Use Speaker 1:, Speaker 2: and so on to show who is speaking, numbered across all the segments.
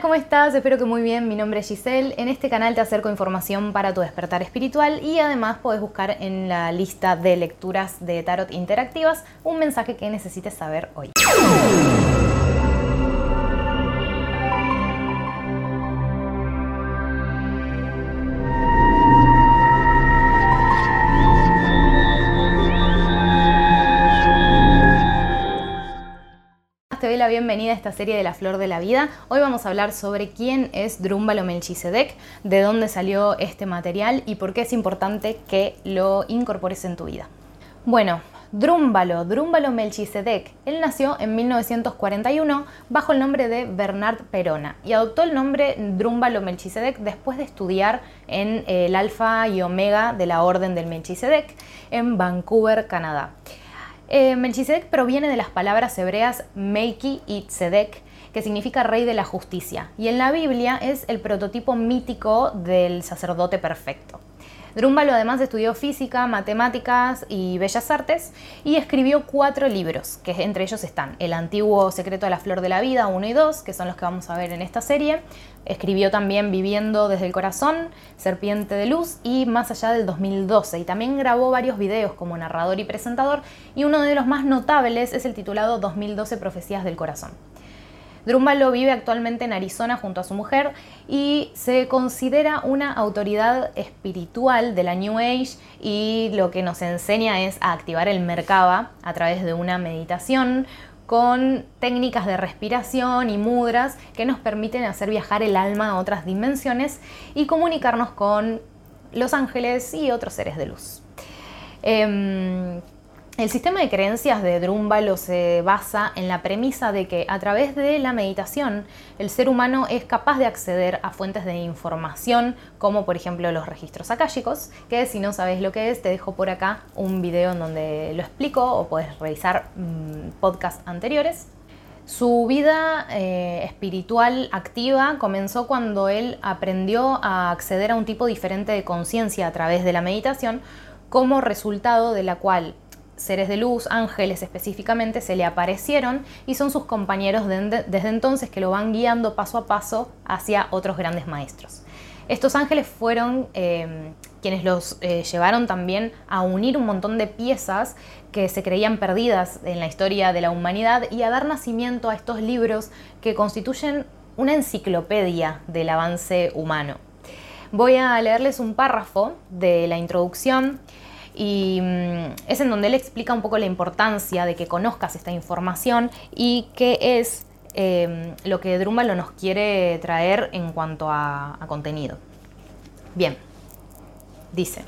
Speaker 1: ¿cómo estás? Espero que muy bien. Mi nombre es Giselle. En este canal te acerco información para tu despertar espiritual y además puedes buscar en la lista de lecturas de tarot interactivas un mensaje que necesites saber hoy. Te doy la bienvenida a esta serie de La Flor de la Vida. Hoy vamos a hablar sobre quién es Drúmbalo Melchisedec, de dónde salió este material y por qué es importante que lo incorpores en tu vida. Bueno, Drúmbalo, Drúmbalo Melchisedec, él nació en 1941 bajo el nombre de Bernard Perona y adoptó el nombre Drúmbalo Melchisedec después de estudiar en el Alfa y Omega de la Orden del Melchisedec en Vancouver, Canadá. Eh, Melchizedek proviene de las palabras hebreas Melki y Tzedek, que significa rey de la justicia, y en la Biblia es el prototipo mítico del sacerdote perfecto. Drúmbalo además estudió física, matemáticas y bellas artes y escribió cuatro libros, que entre ellos están El antiguo secreto de la flor de la vida 1 y 2, que son los que vamos a ver en esta serie. Escribió también Viviendo desde el corazón, Serpiente de luz y Más allá del 2012. Y también grabó varios videos como narrador y presentador y uno de los más notables es el titulado 2012 Profecías del Corazón. Drumbalo vive actualmente en Arizona junto a su mujer y se considera una autoridad espiritual de la New Age y lo que nos enseña es a activar el Merkaba a través de una meditación con técnicas de respiración y mudras que nos permiten hacer viajar el alma a otras dimensiones y comunicarnos con los ángeles y otros seres de luz. Em, el sistema de creencias de Drúmbalo se basa en la premisa de que a través de la meditación el ser humano es capaz de acceder a fuentes de información como por ejemplo los registros akáshicos, que si no sabes lo que es te dejo por acá un video en donde lo explico o puedes revisar mm, podcasts anteriores. Su vida eh, espiritual activa comenzó cuando él aprendió a acceder a un tipo diferente de conciencia a través de la meditación como resultado de la cual seres de luz, ángeles específicamente, se le aparecieron y son sus compañeros desde entonces que lo van guiando paso a paso hacia otros grandes maestros. Estos ángeles fueron eh, quienes los eh, llevaron también a unir un montón de piezas que se creían perdidas en la historia de la humanidad y a dar nacimiento a estos libros que constituyen una enciclopedia del avance humano. Voy a leerles un párrafo de la introducción y mm, es en donde él explica un poco la importancia de que conozcas esta información y qué es em, lo que Drúmbalo nos quiere traer en cuanto a contenido. Bien, dice,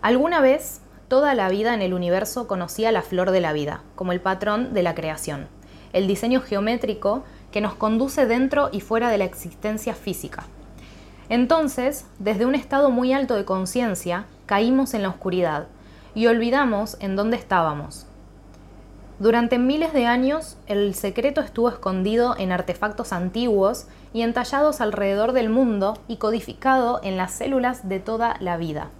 Speaker 1: alguna vez toda la vida en el universo conocía la flor de la vida, como el patrón de la creación, el diseño geométrico que nos conduce dentro y fuera de la existencia física entonces, desde un estado muy alto de conciencia, caímos en la oscuridad y olvidamos en dónde estábamos. Durante miles de años, el secreto estuvo escondido en artefactos antiguos y entallados alrededor del mundo y codificado en las células de toda la vida.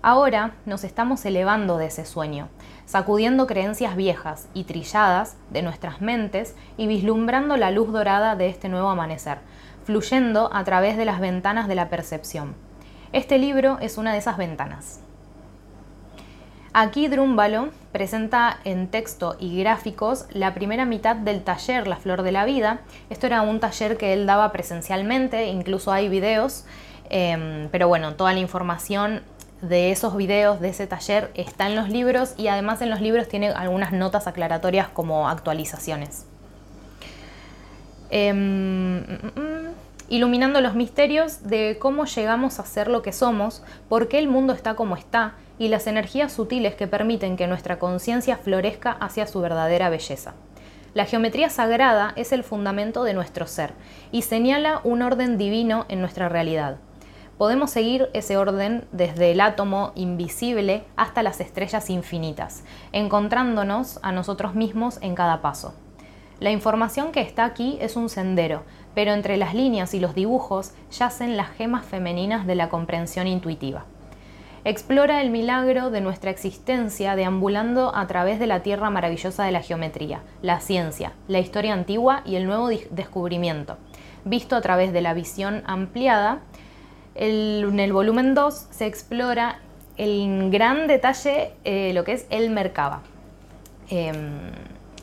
Speaker 1: Ahora nos estamos elevando de ese sueño, sacudiendo creencias viejas y trilladas de nuestras mentes y vislumbrando la luz dorada de este nuevo amanecer, fluyendo a través de las ventanas de la percepción. Este libro es una de esas ventanas. Aquí Drúmbalo presenta en texto y gráficos la primera mitad del taller La Flor de la Vida. Esto era un taller que él daba presencialmente, incluso hay videos, em, pero bueno, toda la información de esos videos, de ese taller, está en los libros y además en los libros tiene algunas notas aclaratorias como actualizaciones. Em, iluminando los misterios de cómo llegamos a ser lo que somos, por qué el mundo está como está y las energías sutiles que permiten que nuestra conciencia florezca hacia su verdadera belleza. La geometría sagrada es el fundamento de nuestro ser y señala un orden divino en nuestra realidad. Podemos seguir ese orden desde el átomo invisible hasta las estrellas infinitas, encontrándonos a nosotros mismos en cada paso. La información que está aquí es un sendero, pero entre las líneas y los dibujos yacen las gemas femeninas de la comprensión intuitiva. explora el milagro de nuestra existencia deambulando a través de la tierra maravillosa de la geometría, la ciencia, la historia antigua y el nuevo descubrimiento, visto a través de la visión ampliada. en el volumen 2 se explora en gran detalle eh, lo que es el Merkaba, em,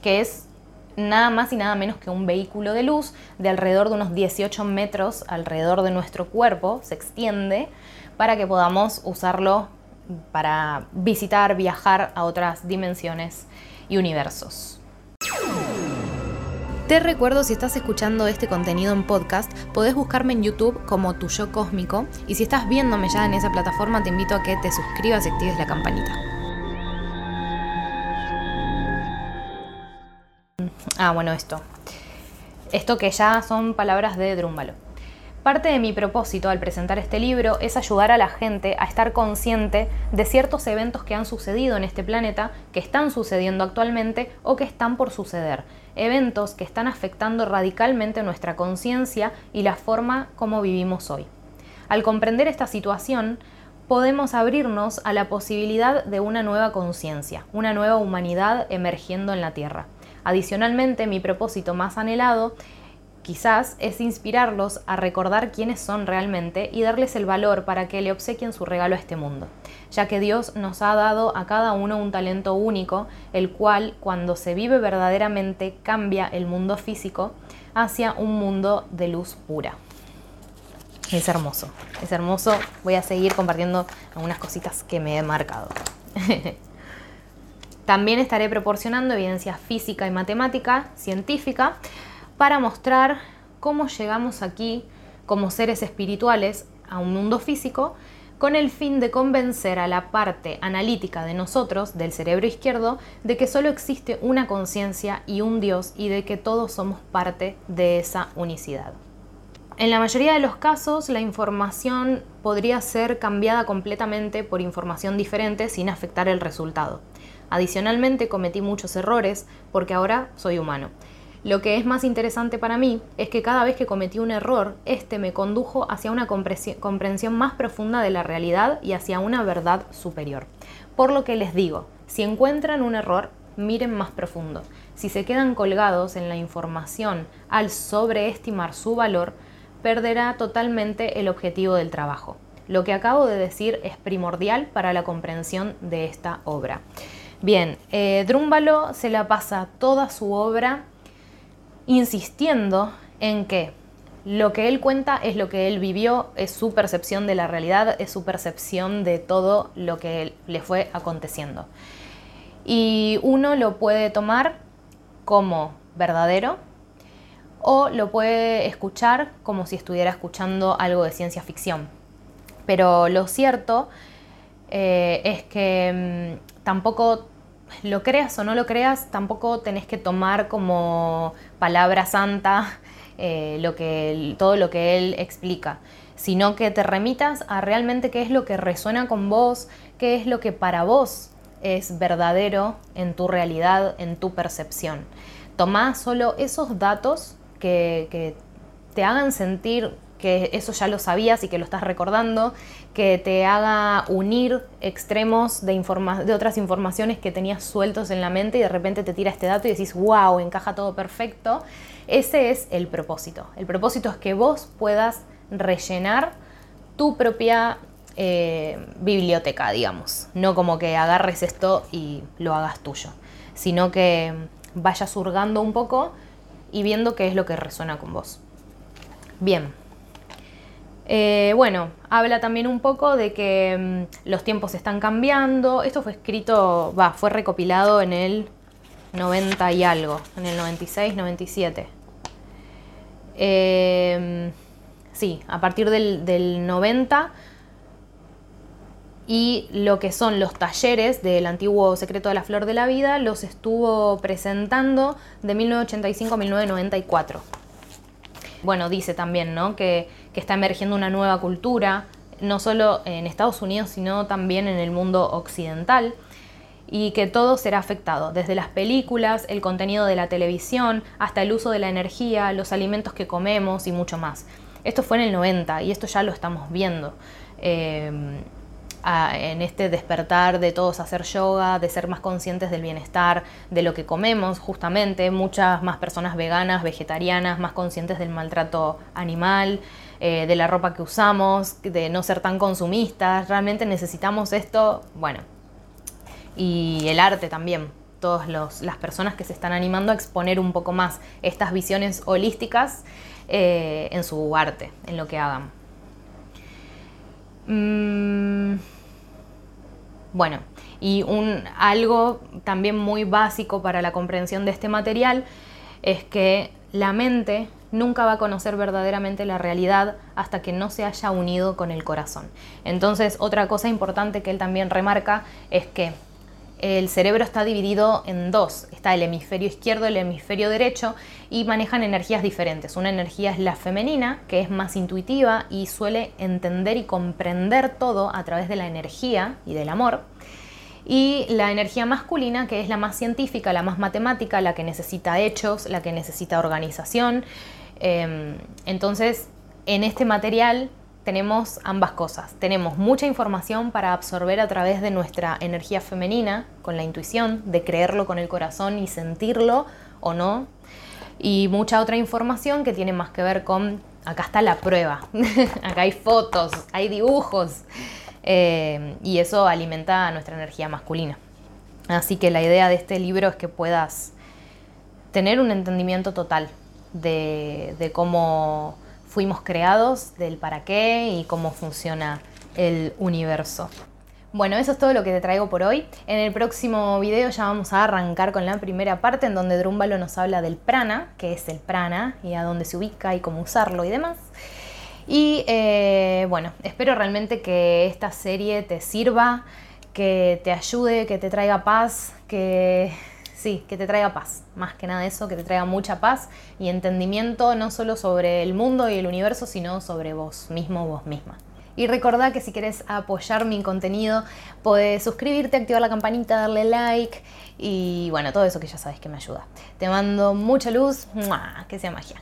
Speaker 1: que es nada más y nada menos que un vehículo de luz de alrededor de unos 18 metros alrededor de nuestro cuerpo, se extiende para que podamos usarlo para visitar, viajar a otras dimensiones y universos. Te recuerdo, si estás escuchando este contenido en podcast, podés buscarme en YouTube como Tu Yo Cósmico y si estás viéndome ya en esa plataforma, te invito a que te suscribas y actives la campanita. Ah, bueno, esto. Esto que ya son palabras de Drúmbalo. Parte de mi propósito al presentar este libro es ayudar a la gente a estar consciente de ciertos eventos que han sucedido en este planeta, que están sucediendo actualmente o que están por suceder. Eventos que están afectando radicalmente nuestra conciencia y la forma como vivimos hoy. Al comprender esta situación, podemos abrirnos a la posibilidad de una nueva conciencia, una nueva humanidad emergiendo en la Tierra. Adicionalmente, mi propósito más anhelado quizás es inspirarlos a recordar quiénes son realmente y darles el valor para que le obsequien su regalo a este mundo, ya que Dios nos ha dado a cada uno un talento único, el cual cuando se vive verdaderamente cambia el mundo físico hacia un mundo de luz pura. Es hermoso, es hermoso. Voy a seguir compartiendo algunas cositas que me he marcado. También estaré proporcionando evidencia física y matemática, científica, para mostrar cómo llegamos aquí como seres espirituales a un mundo físico con el fin de convencer a la parte analítica de nosotros, del cerebro izquierdo, de que solo existe una conciencia y un Dios y de que todos somos parte de esa unicidad. En la mayoría de los casos, la información podría ser cambiada completamente por información diferente sin afectar el resultado. Adicionalmente, cometí muchos errores porque ahora soy humano lo que es más interesante para mí es que cada vez que cometí un error, este me condujo hacia una comprensión más profunda de la realidad y hacia una verdad superior. Por lo que les digo, si encuentran un error, miren más profundo. Si se quedan colgados en la información al sobreestimar su valor, perderá totalmente el objetivo del trabajo. Lo que acabo de decir es primordial para la comprensión de esta obra. Bien, eh, Drúmbalo se la pasa toda su obra insistiendo en que lo que él cuenta es lo que él vivió, es su percepción de la realidad, es su percepción de todo lo que le fue aconteciendo. Y uno lo puede tomar como verdadero o lo puede escuchar como si estuviera escuchando algo de ciencia ficción. Pero lo cierto eh, es que mm, tampoco lo creas o no lo creas, tampoco tenés que tomar como palabra santa eh, lo que, todo lo que él explica, sino que te remitas a realmente qué es lo que resuena con vos, qué es lo que para vos es verdadero en tu realidad, en tu percepción. Tomá solo esos datos que, que te hagan sentir que eso ya lo sabías y que lo estás recordando, que te haga unir extremos de, de otras informaciones que tenías sueltos en la mente y de repente te tira este dato y decís, wow, encaja todo perfecto. Ese es el propósito. El propósito es que vos puedas rellenar tu propia eh, biblioteca, digamos. No como que agarres esto y lo hagas tuyo, sino que vayas hurgando un poco y viendo qué es lo que resuena con vos. Bien, eh, bueno, habla también un poco de que mm, los tiempos están cambiando. Esto fue escrito, va, fue recopilado en el 90 y algo, en el 96, 97. Eh, sí, a partir del, del 90 y lo que son los talleres del antiguo Secreto de la Flor de la Vida los estuvo presentando de 1985 a 1994 bueno, dice también ¿no? que, está emergiendo una nueva cultura, no solo en Estados Unidos, sino también en el mundo occidental, y que todo será afectado, desde las películas, el contenido de la televisión, hasta el uso de la energía, los alimentos que comemos y mucho más. Esto fue en el 90 y esto ya lo estamos viendo. Eh, en este despertar de todos hacer yoga, de ser más conscientes del bienestar, de lo que comemos justamente, muchas más personas veganas, vegetarianas, más conscientes del maltrato animal, eh, de la ropa que usamos, de no ser tan consumistas, realmente necesitamos esto, bueno, y el arte también, todas las personas que se están animando a exponer un poco más estas visiones holísticas eh, en su arte, en lo que hagan. Mm, bueno, y un, algo también muy básico para la comprensión de este material es que la mente nunca va a conocer verdaderamente la realidad hasta que no se haya unido con el corazón. Entonces, otra cosa importante que él también remarca es que el cerebro está dividido en dos. Está el hemisferio izquierdo y el hemisferio derecho y manejan energías diferentes. Una energía es la femenina, que es más intuitiva y suele entender y comprender todo a través de la energía y del amor. Y la energía masculina, que es la más científica, la más matemática, la que necesita hechos, la que necesita organización. Em, entonces, en este material tenemos ambas cosas. Tenemos mucha información para absorber a través de nuestra energía femenina, con la intuición, de creerlo con el corazón y sentirlo o no. Y mucha otra información que tiene más que ver con, acá está la prueba, acá hay fotos, hay dibujos. Eh, y eso alimenta a nuestra energía masculina. Así que la idea de este libro es que puedas tener un entendimiento total de cómo fuimos creados, del para qué y cómo funciona el universo. Bueno, eso es todo lo que te traigo por hoy. En el próximo video ya vamos a arrancar con la primera parte en donde Drúmbalo nos habla del prana, que es el prana y a dónde se ubica y cómo usarlo y demás. Y eh, bueno, espero realmente que esta serie te sirva, que te ayude, que te traiga paz, que sí, que te traiga paz, más que nada eso, que te traiga mucha paz y entendimiento no solo sobre el mundo y el universo, sino sobre vos mismo, vos misma. Y recordá que si quieres apoyar mi contenido, puedes suscribirte, activar la campanita, darle like y bueno, todo eso que ya sabes que me ayuda. Te mando mucha luz, que sea magia.